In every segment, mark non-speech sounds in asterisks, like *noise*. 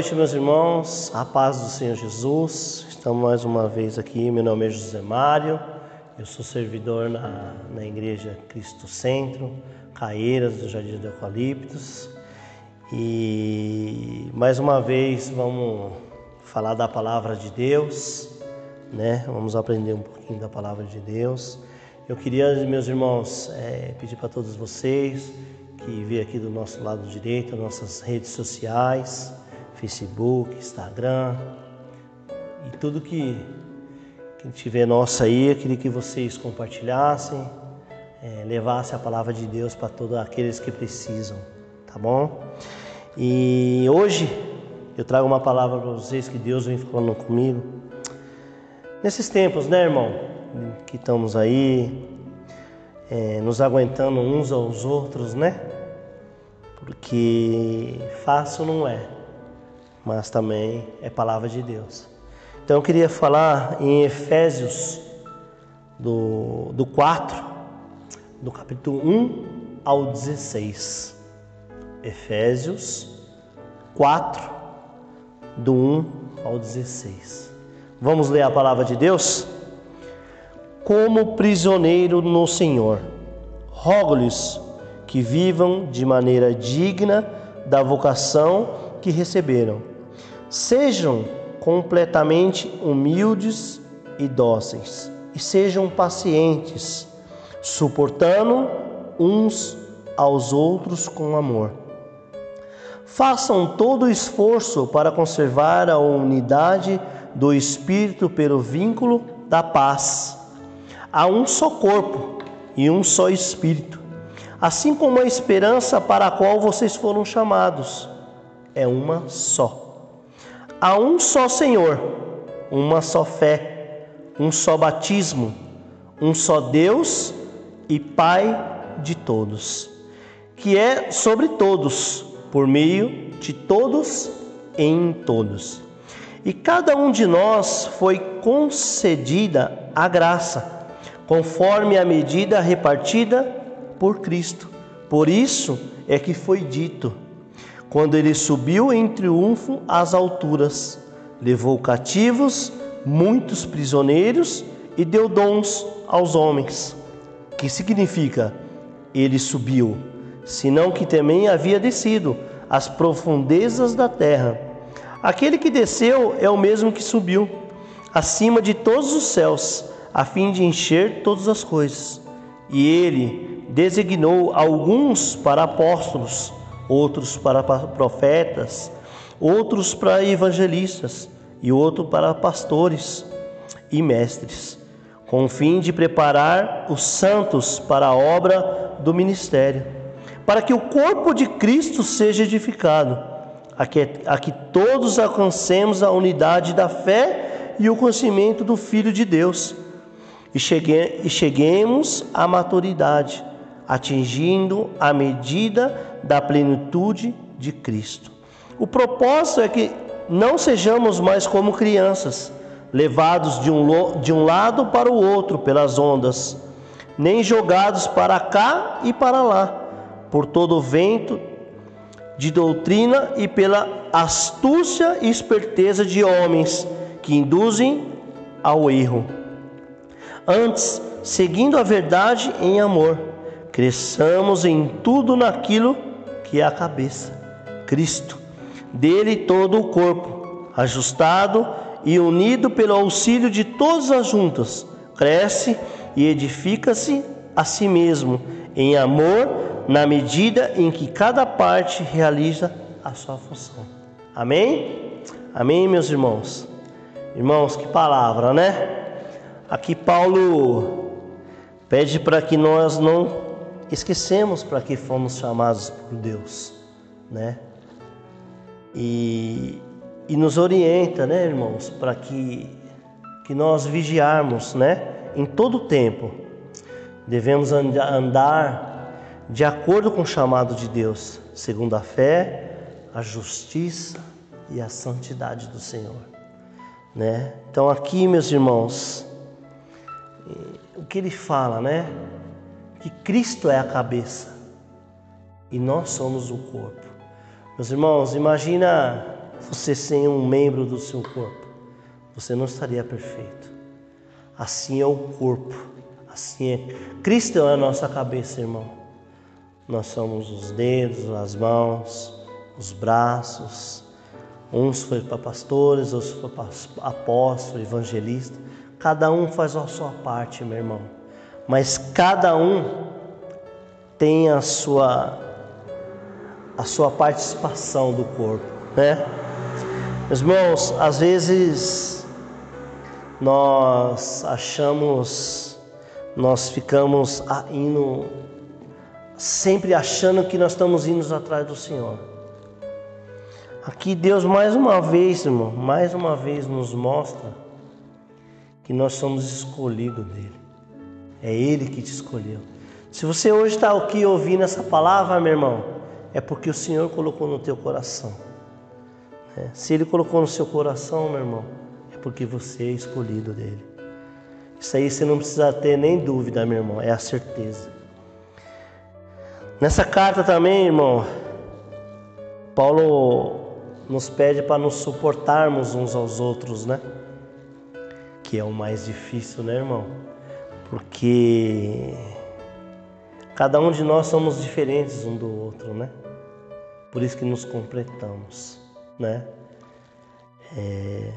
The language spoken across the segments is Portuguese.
noite, meus irmãos. A paz do Senhor Jesus. Estamos mais uma vez aqui. Meu nome é José Mário. Eu sou servidor na, na Igreja Cristo Centro, Caeiras do Jardim do Eucaliptos. E mais uma vez vamos falar da palavra de Deus, né? Vamos aprender um pouquinho da palavra de Deus. Eu queria, meus irmãos, é, pedir para todos vocês que vê aqui do nosso lado direito, nossas redes sociais, Facebook, Instagram e tudo que, que tiver nossa aí, eu queria que vocês compartilhassem, é, levassem a palavra de Deus para todos aqueles que precisam, tá bom? E hoje eu trago uma palavra para vocês que Deus vem falando comigo. Nesses tempos, né, irmão, que estamos aí, é, nos aguentando uns aos outros, né? Porque fácil não é mas também é palavra de Deus. Então eu queria falar em Efésios do, do 4, do capítulo 1 ao 16. Efésios 4, do 1 ao 16. Vamos ler a palavra de Deus? Como prisioneiro no Senhor, rogo-lhes que vivam de maneira digna da vocação que receberam Sejam completamente humildes e dóceis, e sejam pacientes, suportando uns aos outros com amor. Façam todo o esforço para conservar a unidade do Espírito pelo vínculo da paz. Há um só corpo e um só Espírito, assim como a esperança para a qual vocês foram chamados é uma só. Há um só Senhor, uma só fé, um só batismo, um só Deus e Pai de todos, que é sobre todos, por meio de todos em todos. E cada um de nós foi concedida a graça, conforme a medida repartida por Cristo. Por isso é que foi dito: quando ele subiu em triunfo às alturas, levou cativos muitos prisioneiros e deu dons aos homens. Que significa ele subiu, senão que também havia descido às profundezas da terra. Aquele que desceu é o mesmo que subiu acima de todos os céus, a fim de encher todas as coisas. E ele designou alguns para apóstolos, outros para profetas, outros para evangelistas e outro para pastores e mestres, com o fim de preparar os santos para a obra do ministério, para que o corpo de Cristo seja edificado, a que, a que todos alcancemos a unidade da fé e o conhecimento do Filho de Deus, e, chegue, e cheguemos à maturidade, atingindo a medida da plenitude de Cristo. O propósito é que não sejamos mais como crianças, levados de um, de um lado para o outro pelas ondas, nem jogados para cá e para lá, por todo o vento de doutrina e pela astúcia e esperteza de homens que induzem ao erro. Antes, seguindo a verdade em amor, cresçamos em tudo naquilo que é a cabeça, Cristo. Dele todo o corpo, ajustado e unido pelo auxílio de todas as juntas, cresce e edifica-se a si mesmo em amor, na medida em que cada parte realiza a sua função. Amém? Amém, meus irmãos? Irmãos, que palavra, né? Aqui Paulo pede para que nós não esquecemos para que fomos chamados por Deus, né? E, e nos orienta, né, irmãos, para que, que nós vigiarmos, né, em todo o tempo. Devemos andar de acordo com o chamado de Deus, segundo a fé, a justiça e a santidade do Senhor, né? Então aqui, meus irmãos, o que ele fala, né? Que Cristo é a cabeça e nós somos o corpo. Meus irmãos, imagina você sem um membro do seu corpo, você não estaria perfeito. Assim é o corpo, assim é. Cristo é a nossa cabeça, irmão. Nós somos os dedos, as mãos, os braços. Uns foi para pastores, outros foi para apóstolo, evangelista. Cada um faz a sua parte, meu irmão. Mas cada um tem a sua a sua participação do corpo, né? Meus irmãos, às vezes nós achamos, nós ficamos indo, sempre achando que nós estamos indo atrás do Senhor. Aqui Deus mais uma vez, irmão, mais uma vez nos mostra que nós somos escolhidos dele. É Ele que te escolheu. Se você hoje está aqui ouvindo essa palavra, meu irmão, é porque o Senhor colocou no teu coração. É, se Ele colocou no seu coração, meu irmão, é porque você é escolhido dele. Isso aí você não precisa ter nem dúvida, meu irmão, é a certeza. Nessa carta também, irmão, Paulo nos pede para nos suportarmos uns aos outros, né? Que é o mais difícil, né, irmão? Porque cada um de nós somos diferentes um do outro, né? Por isso que nos completamos né? É,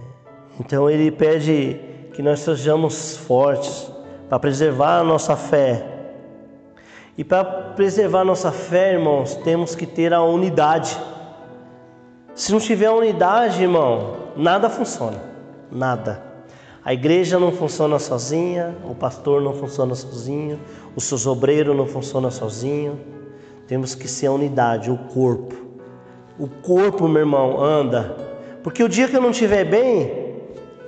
então ele pede que nós sejamos fortes para preservar a nossa fé. E para preservar a nossa fé, irmãos, temos que ter a unidade. Se não tiver unidade, irmão, nada funciona. Nada. A igreja não funciona sozinha, o pastor não funciona sozinho, o seu obreiro não funciona sozinho. Temos que ser a unidade, o corpo. O corpo, meu irmão, anda. Porque o dia que eu não estiver bem,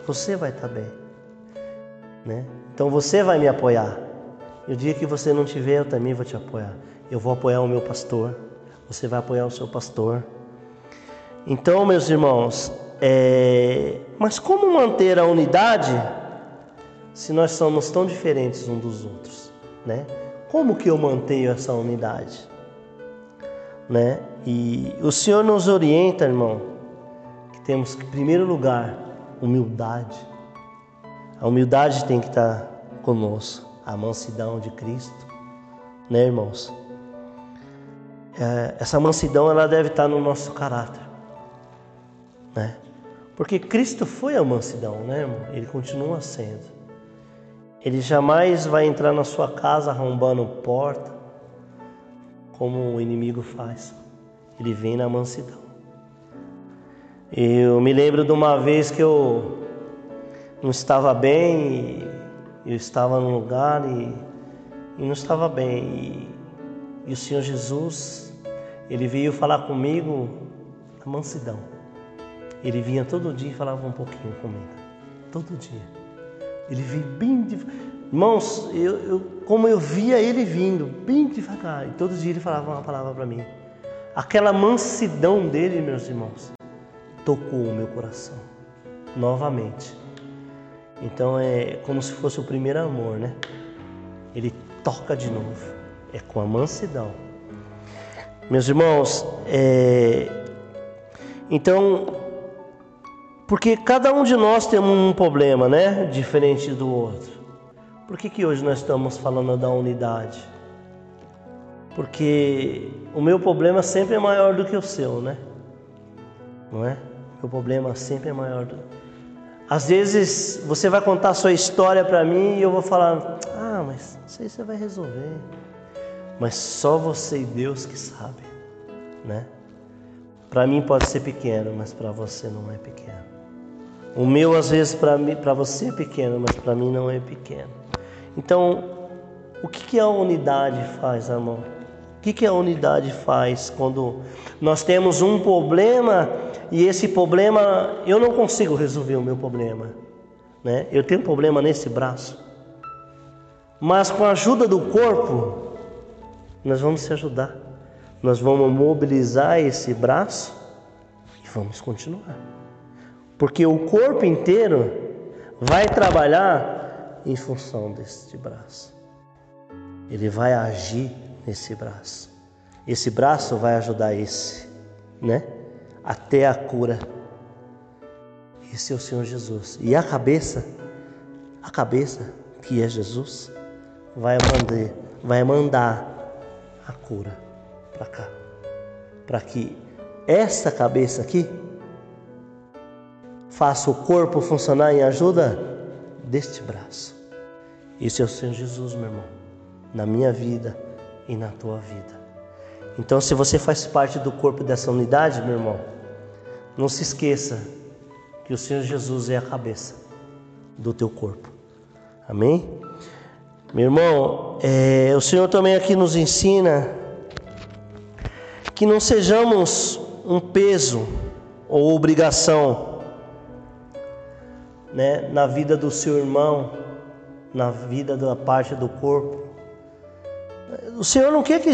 você vai estar bem. Né? Então você vai me apoiar. E o dia que você não estiver, eu também vou te apoiar. Eu vou apoiar o meu pastor. Você vai apoiar o seu pastor. Então, meus irmãos, é... mas como manter a unidade se nós somos tão diferentes uns dos outros, né? Como que eu mantenho essa unidade? né? E o Senhor nos orienta, irmão, que temos que, em primeiro lugar, humildade. A humildade tem que estar conosco, a mansidão de Cristo, né, irmãos? É, essa mansidão ela deve estar no nosso caráter, né? Porque Cristo foi a mansidão, né, irmão? Ele continua sendo. Ele jamais vai entrar na sua casa arrombando porta, como o inimigo faz. Ele vem na mansidão. Eu me lembro de uma vez que eu não estava bem, eu estava num lugar e, e não estava bem. E, e o Senhor Jesus, ele veio falar comigo na mansidão. Ele vinha todo dia e falava um pouquinho comigo. Todo dia. Ele vinha bem devagar. Irmãos, eu, eu, como eu via ele vindo, bem devagar, e todos os dias ele falava uma palavra para mim. Aquela mansidão dele, meus irmãos, tocou o meu coração novamente. Então é como se fosse o primeiro amor, né? Ele toca de novo, é com a mansidão. Meus irmãos, é... então, porque cada um de nós tem um problema, né? Diferente do outro. Por que, que hoje nós estamos falando da unidade? Porque o meu problema sempre é maior do que o seu, né? Não é? O problema sempre é maior do Às vezes você vai contar a sua história para mim e eu vou falar: "Ah, mas isso aí você vai resolver". Mas só você e Deus que sabe, né? Para mim pode ser pequeno, mas para você não é pequeno. O meu às vezes para você é pequeno, mas para mim não é pequeno. Então, o que, que a unidade faz, irmão? O que, que a unidade faz quando nós temos um problema e esse problema eu não consigo resolver o meu problema, né? Eu tenho um problema nesse braço, mas com a ajuda do corpo nós vamos se ajudar, nós vamos mobilizar esse braço e vamos continuar, porque o corpo inteiro vai trabalhar em função deste braço. Ele vai agir nesse braço. Esse braço vai ajudar esse, né? Até a cura Esse é o Senhor Jesus. E a cabeça, a cabeça, que é Jesus, vai mandar, vai mandar a cura para cá. Para que essa cabeça aqui faça o corpo funcionar em ajuda deste braço. Esse é o Senhor Jesus, meu irmão, na minha vida e na tua vida. Então, se você faz parte do corpo dessa unidade, meu irmão, não se esqueça que o Senhor Jesus é a cabeça do teu corpo. Amém? Meu irmão, é, o Senhor também aqui nos ensina que não sejamos um peso ou obrigação né, na vida do seu irmão, na vida da parte do corpo. O Senhor não quer que,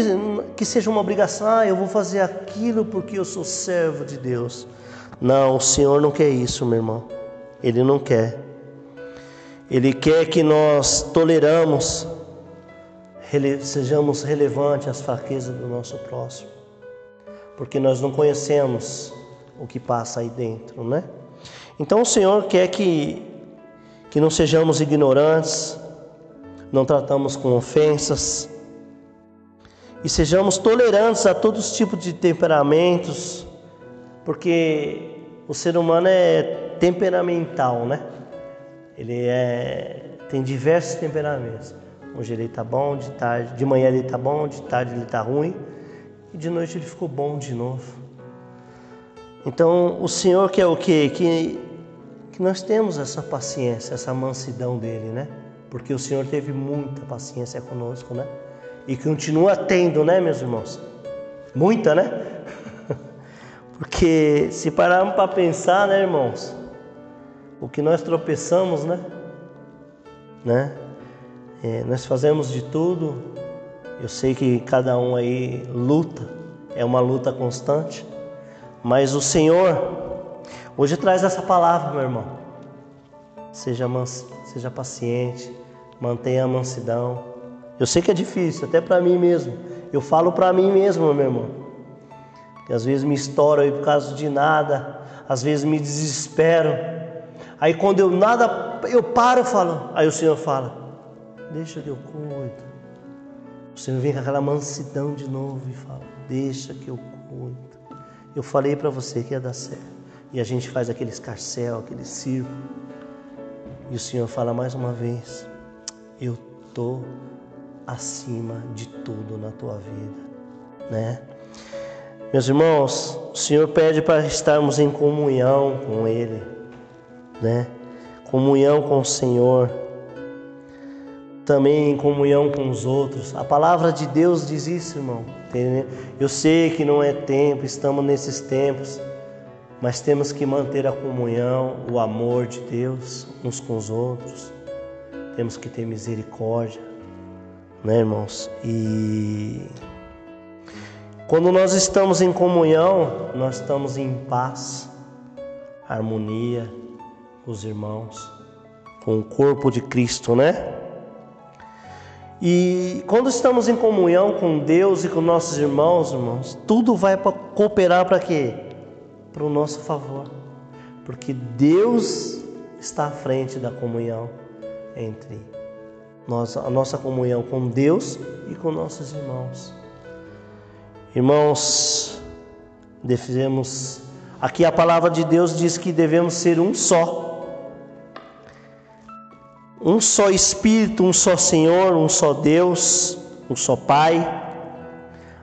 que seja uma obrigação, ah, eu vou fazer aquilo porque eu sou servo de Deus. Não, o Senhor não quer isso, meu irmão. Ele não quer. Ele quer que nós toleramos, rele, sejamos relevantes às fraquezas do nosso próximo, porque nós não conhecemos o que passa aí dentro, né? Então o Senhor quer que, que não sejamos ignorantes, não tratamos com ofensas, e sejamos tolerantes a todos os tipos de temperamentos, porque o ser humano é temperamental, né? Ele é tem diversos temperamentos. Hoje ele está bom, de tarde, de manhã ele está bom, de tarde ele está ruim e de noite ele ficou bom de novo. Então o Senhor quer o quê? Que que nós temos essa paciência, essa mansidão dele, né? Porque o Senhor teve muita paciência conosco, né? E continua tendo, né, meus irmãos? Muita, né? *laughs* Porque se pararmos para pensar, né, irmãos? O que nós tropeçamos, né? né? É, nós fazemos de tudo. Eu sei que cada um aí luta, é uma luta constante. Mas o Senhor hoje traz essa palavra, meu irmão. Seja, mans, seja paciente, mantenha a mansidão. Eu sei que é difícil, até para mim mesmo. Eu falo para mim mesmo, meu irmão. Que às vezes me estouro aí por causa de nada, às vezes me desespero. Aí quando eu nada, eu paro e falo. Aí o Senhor fala: Deixa que eu cuido. O Senhor vem com aquela mansidão de novo e fala: Deixa que eu cuido. Eu falei para você que ia dar certo. E a gente faz aquele escarcel, aquele circo. E o Senhor fala mais uma vez: Eu tô acima de tudo na tua vida, né? Meus irmãos, o Senhor pede para estarmos em comunhão com Ele, né? Comunhão com o Senhor, também em comunhão com os outros. A palavra de Deus diz isso, irmão. Eu sei que não é tempo, estamos nesses tempos, mas temos que manter a comunhão, o amor de Deus uns com os outros. Temos que ter misericórdia, né, irmãos? E quando nós estamos em comunhão, nós estamos em paz, harmonia com os irmãos, com o corpo de Cristo, né? E quando estamos em comunhão com Deus e com nossos irmãos, irmãos, tudo vai para cooperar para quê? Para o nosso favor. Porque Deus está à frente da comunhão entre nós, a nossa comunhão com Deus e com nossos irmãos. Irmãos, devemos. Aqui a palavra de Deus diz que devemos ser um só. Um só Espírito, um só Senhor, um só Deus, um só Pai.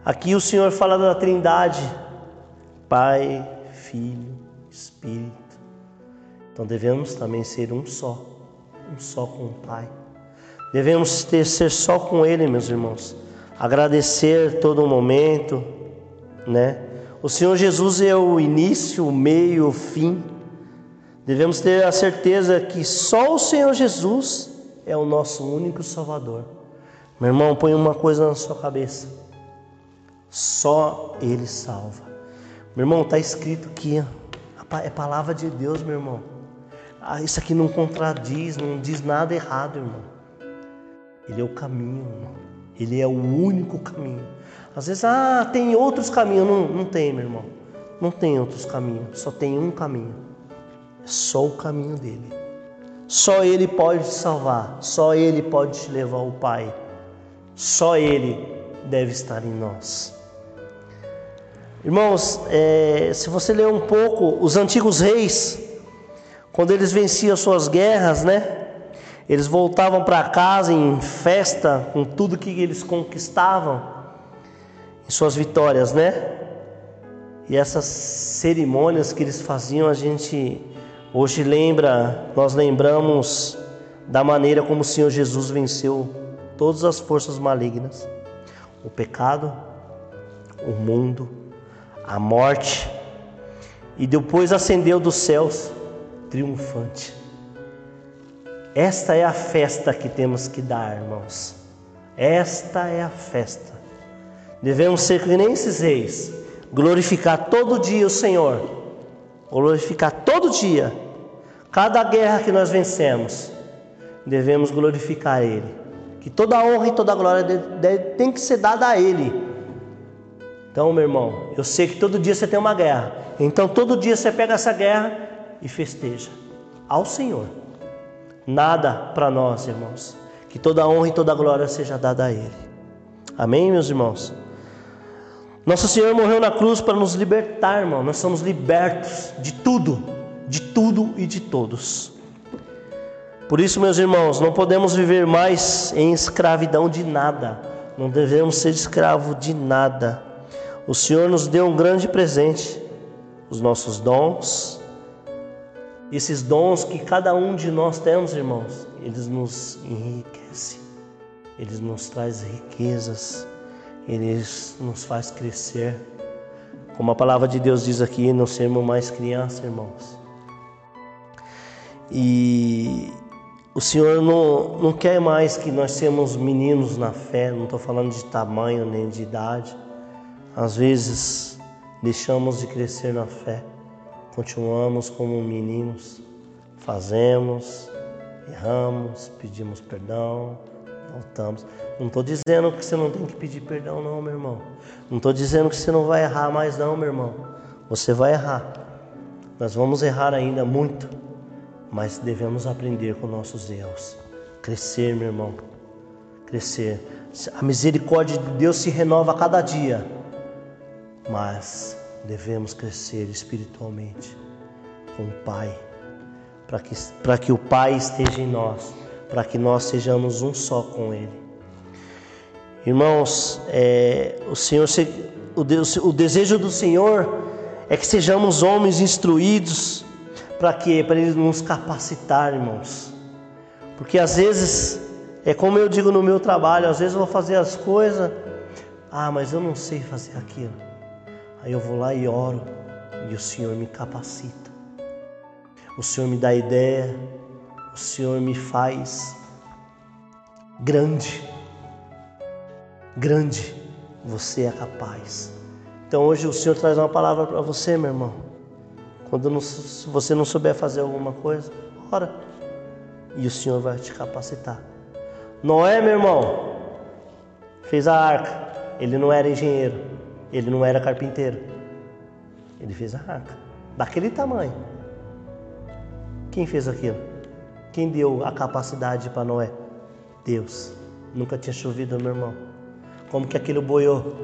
Aqui o Senhor fala da Trindade: Pai, Filho, Espírito. Então devemos também ser um só, um só com o Pai. Devemos ter, ser só com Ele, meus irmãos agradecer todo momento, né? O Senhor Jesus é o início, o meio, o fim. Devemos ter a certeza que só o Senhor Jesus é o nosso único Salvador. Meu irmão, põe uma coisa na sua cabeça. Só Ele salva. Meu irmão, está escrito aqui, é palavra de Deus, meu irmão. Ah, isso aqui não contradiz, não diz nada errado, irmão. Ele é o caminho, irmão. Ele é o único caminho. Às vezes, ah, tem outros caminhos. Não, não tem, meu irmão. Não tem outros caminhos. Só tem um caminho. É só o caminho dele. Só ele pode te salvar, só ele pode te levar ao Pai. Só ele deve estar em nós. Irmãos, é, se você ler um pouco, os antigos reis, quando eles venciam suas guerras, né? Eles voltavam para casa em festa com tudo que eles conquistavam, em suas vitórias, né? E essas cerimônias que eles faziam, a gente hoje lembra, nós lembramos da maneira como o Senhor Jesus venceu todas as forças malignas, o pecado, o mundo, a morte, e depois ascendeu dos céus triunfante. Esta é a festa que temos que dar, irmãos. Esta é a festa. Devemos ser que nem esses reis, glorificar todo dia o Senhor, glorificar todo dia. Cada guerra que nós vencemos, devemos glorificar Ele. Que toda a honra e toda a glória tem que ser dada a Ele. Então, meu irmão, eu sei que todo dia você tem uma guerra. Então, todo dia você pega essa guerra e festeja ao Senhor. Nada para nós, irmãos. Que toda honra e toda glória seja dada a Ele. Amém, meus irmãos? Nosso Senhor morreu na cruz para nos libertar, irmão. Nós somos libertos de tudo, de tudo e de todos. Por isso, meus irmãos, não podemos viver mais em escravidão de nada. Não devemos ser escravo de nada. O Senhor nos deu um grande presente, os nossos dons, esses dons que cada um de nós temos, irmãos, eles nos enriquecem, eles nos traz riquezas, eles nos faz crescer. Como a palavra de Deus diz aqui, não sermos mais crianças, irmãos. E o Senhor não, não quer mais que nós sejamos meninos na fé, não estou falando de tamanho nem de idade. Às vezes deixamos de crescer na fé continuamos como meninos, fazemos, erramos, pedimos perdão, voltamos. Não estou dizendo que você não tem que pedir perdão, não, meu irmão. Não estou dizendo que você não vai errar mais, não, meu irmão. Você vai errar. Nós vamos errar ainda muito, mas devemos aprender com nossos erros. Crescer, meu irmão. Crescer. A misericórdia de Deus se renova a cada dia. Mas devemos crescer espiritualmente com o Pai, para que, para que o Pai esteja em nós, para que nós sejamos um só com Ele. Irmãos, é, o Senhor, o, Deus, o desejo do Senhor é que sejamos homens instruídos, para quê? Para Ele nos capacitar, irmãos. Porque às vezes, é como eu digo no meu trabalho, às vezes eu vou fazer as coisas, ah, mas eu não sei fazer aquilo. Aí eu vou lá e oro e o Senhor me capacita. O Senhor me dá ideia, o Senhor me faz grande. Grande, você é capaz. Então hoje o Senhor traz uma palavra para você, meu irmão. Quando não, se você não souber fazer alguma coisa, ora. E o Senhor vai te capacitar. Noé, meu irmão, fez a arca. Ele não era engenheiro. Ele não era carpinteiro. Ele fez a arca. Daquele tamanho. Quem fez aquilo? Quem deu a capacidade para Noé? Deus. Nunca tinha chovido, meu irmão. Como que aquilo boiou?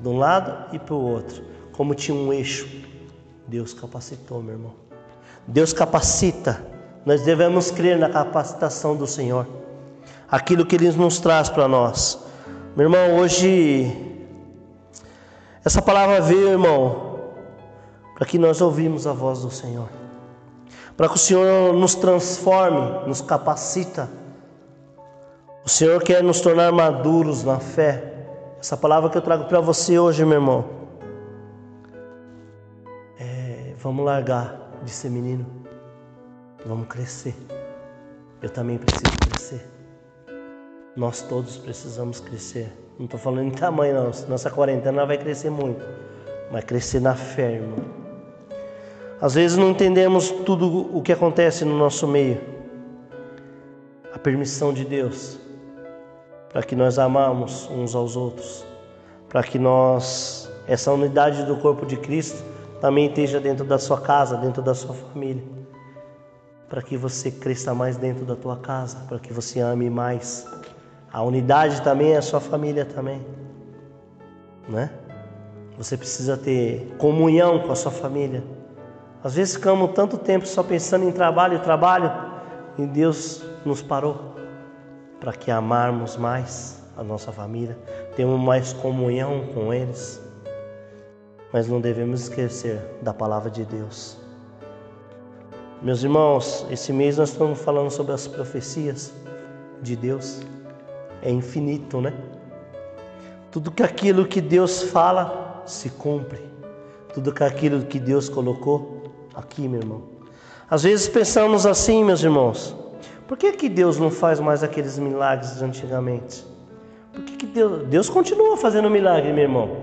De um lado e para o outro. Como tinha um eixo. Deus capacitou, meu irmão. Deus capacita. Nós devemos crer na capacitação do Senhor. Aquilo que Ele nos traz para nós. Meu irmão, hoje essa palavra veio, irmão, para que nós ouvimos a voz do Senhor. Para que o Senhor nos transforme, nos capacita. O Senhor quer nos tornar maduros na fé. Essa palavra que eu trago para você hoje, meu irmão. É, vamos largar de ser menino. Vamos crescer. Eu também preciso crescer. Nós todos precisamos crescer. Não estou falando em tamanho, não. Nossa quarentena vai crescer muito. Vai crescer na fé, irmão. Às vezes não entendemos tudo o que acontece no nosso meio. A permissão de Deus para que nós amamos uns aos outros, para que nós essa unidade do corpo de Cristo também esteja dentro da sua casa, dentro da sua família. para que você cresça mais dentro da tua casa, para que você ame mais. A unidade também é a sua família também, né? Você precisa ter comunhão com a sua família. Às vezes ficamos tanto tempo só pensando em trabalho, trabalho, e Deus nos parou para que amarmos mais a nossa família, tenhamos mais comunhão com eles. Mas não devemos esquecer da palavra de Deus. Meus irmãos, esse mês nós estamos falando sobre as profecias de Deus. É infinito, né? Tudo que aquilo que Deus fala se cumpre. Tudo que aquilo que Deus colocou aqui, meu irmão. Às vezes pensamos assim, meus irmãos. Por que, que Deus não faz mais aqueles milagres de antigamente? Por que, que Deus, Deus continua fazendo milagre, meu irmão?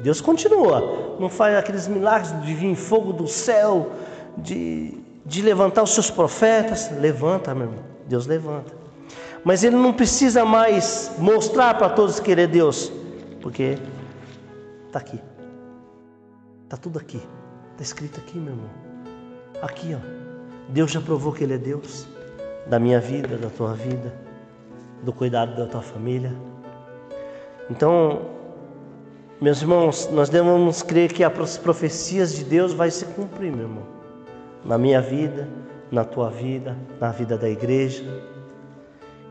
Deus continua. Não faz aqueles milagres de vir fogo do céu, de, de levantar os seus profetas. Levanta, meu irmão. Deus levanta. Mas Ele não precisa mais mostrar para todos que Ele é Deus. Porque está aqui. Está tudo aqui. Está escrito aqui, meu irmão. Aqui, ó. Deus já provou que Ele é Deus. Da minha vida, da tua vida, do cuidado da tua família. Então, meus irmãos, nós devemos crer que as profecias de Deus vai se cumprir, meu irmão. Na minha vida, na tua vida, na vida da igreja.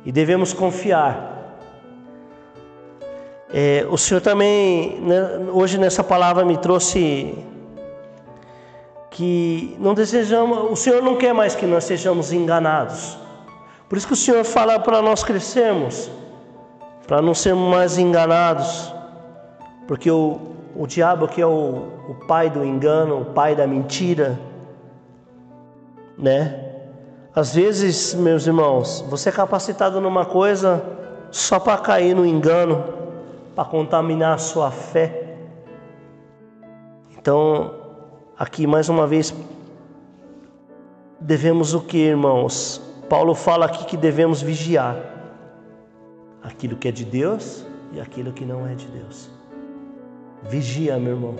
E devemos confiar. É, o Senhor também, né, hoje nessa palavra me trouxe que não desejamos, o Senhor não quer mais que nós sejamos enganados. Por isso que o Senhor fala para nós crescermos para não sermos mais enganados, porque o, o diabo que é o, o pai do engano, o pai da mentira, né? Às vezes, meus irmãos, você é capacitado numa coisa só para cair no engano, para contaminar a sua fé. Então, aqui mais uma vez, devemos o que, irmãos? Paulo fala aqui que devemos vigiar aquilo que é de Deus e aquilo que não é de Deus. Vigia, meu irmão,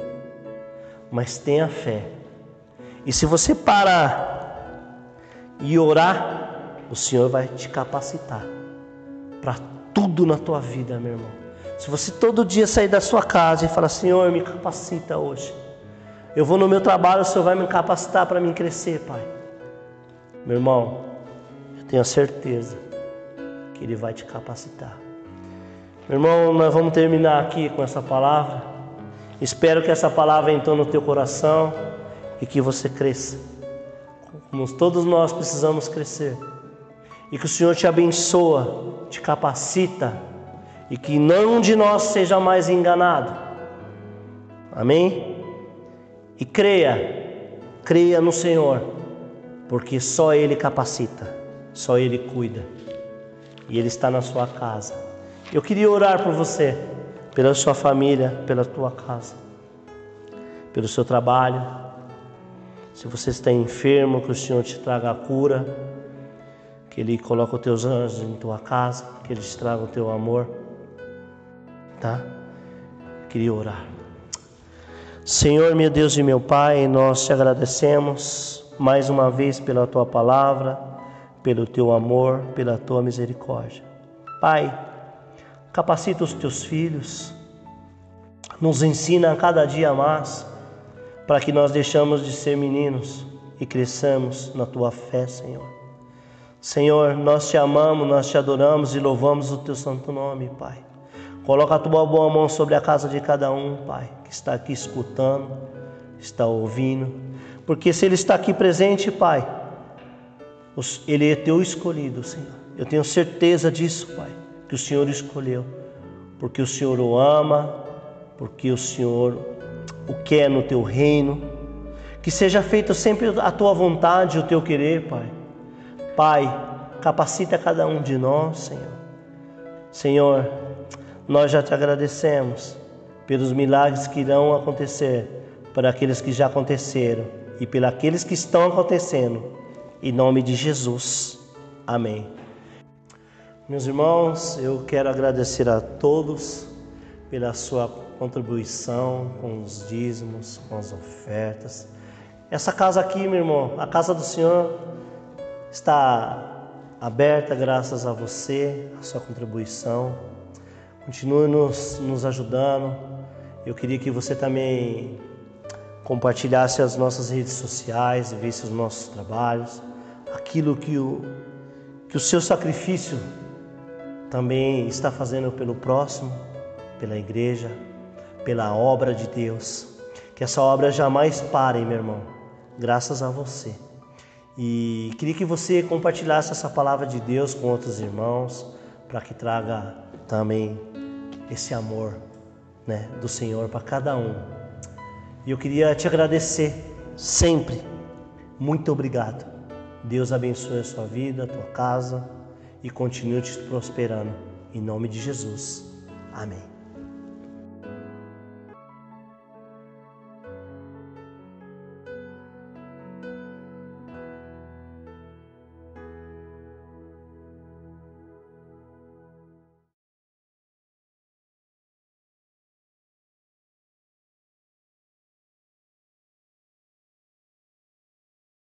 mas tenha fé. E se você parar e orar, o Senhor vai te capacitar para tudo na tua vida, meu irmão. Se você todo dia sair da sua casa e falar, Senhor, me capacita hoje. Eu vou no meu trabalho, o Senhor vai me capacitar para mim crescer, Pai. Meu irmão, eu tenho a certeza que Ele vai te capacitar. Meu irmão, nós vamos terminar aqui com essa palavra. Espero que essa palavra entrou no teu coração e que você cresça. Como todos nós precisamos crescer. E que o Senhor te abençoa, te capacita e que nenhum de nós seja mais enganado. Amém? E creia, creia no Senhor, porque só Ele capacita, só Ele cuida e Ele está na sua casa. Eu queria orar por você, pela sua família, pela tua casa, pelo seu trabalho. Se você está enfermo, que o Senhor te traga a cura, que Ele coloque os teus anjos em tua casa, que Ele te traga o teu amor, tá? Queria orar. Senhor, meu Deus e meu Pai, nós te agradecemos mais uma vez pela tua palavra pelo teu amor, pela tua misericórdia. Pai, capacita os teus filhos, nos ensina a cada dia mais, para que nós deixamos de ser meninos e cresçamos na tua fé, Senhor. Senhor, nós te amamos, nós te adoramos e louvamos o teu santo nome, Pai. Coloca a tua boa mão sobre a casa de cada um, Pai, que está aqui escutando, está ouvindo, porque se ele está aqui presente, Pai, ele é teu escolhido, Senhor. Eu tenho certeza disso, Pai, que o Senhor escolheu, porque o Senhor o ama, porque o Senhor o quer no teu reino. Que seja feito sempre a tua vontade, o teu querer, Pai. Pai, capacita cada um de nós, Senhor. Senhor, nós já te agradecemos pelos milagres que irão acontecer, para aqueles que já aconteceram e pelos aqueles que estão acontecendo em nome de Jesus. Amém. Meus irmãos, eu quero agradecer a todos pela sua contribuição com os dízimos, com as ofertas. Essa casa aqui, meu irmão, a casa do Senhor, está aberta graças a você, a sua contribuição. Continue nos, nos ajudando. Eu queria que você também compartilhasse as nossas redes sociais, visse os nossos trabalhos, aquilo que o, que o seu sacrifício também está fazendo pelo próximo, pela igreja, pela obra de Deus. Que essa obra jamais pare, meu irmão, graças a você. E queria que você compartilhasse essa palavra de Deus com outros irmãos, para que traga também esse amor né, do Senhor para cada um. E eu queria te agradecer sempre. Muito obrigado. Deus abençoe a sua vida, a tua casa e continue te prosperando. Em nome de Jesus. Amém.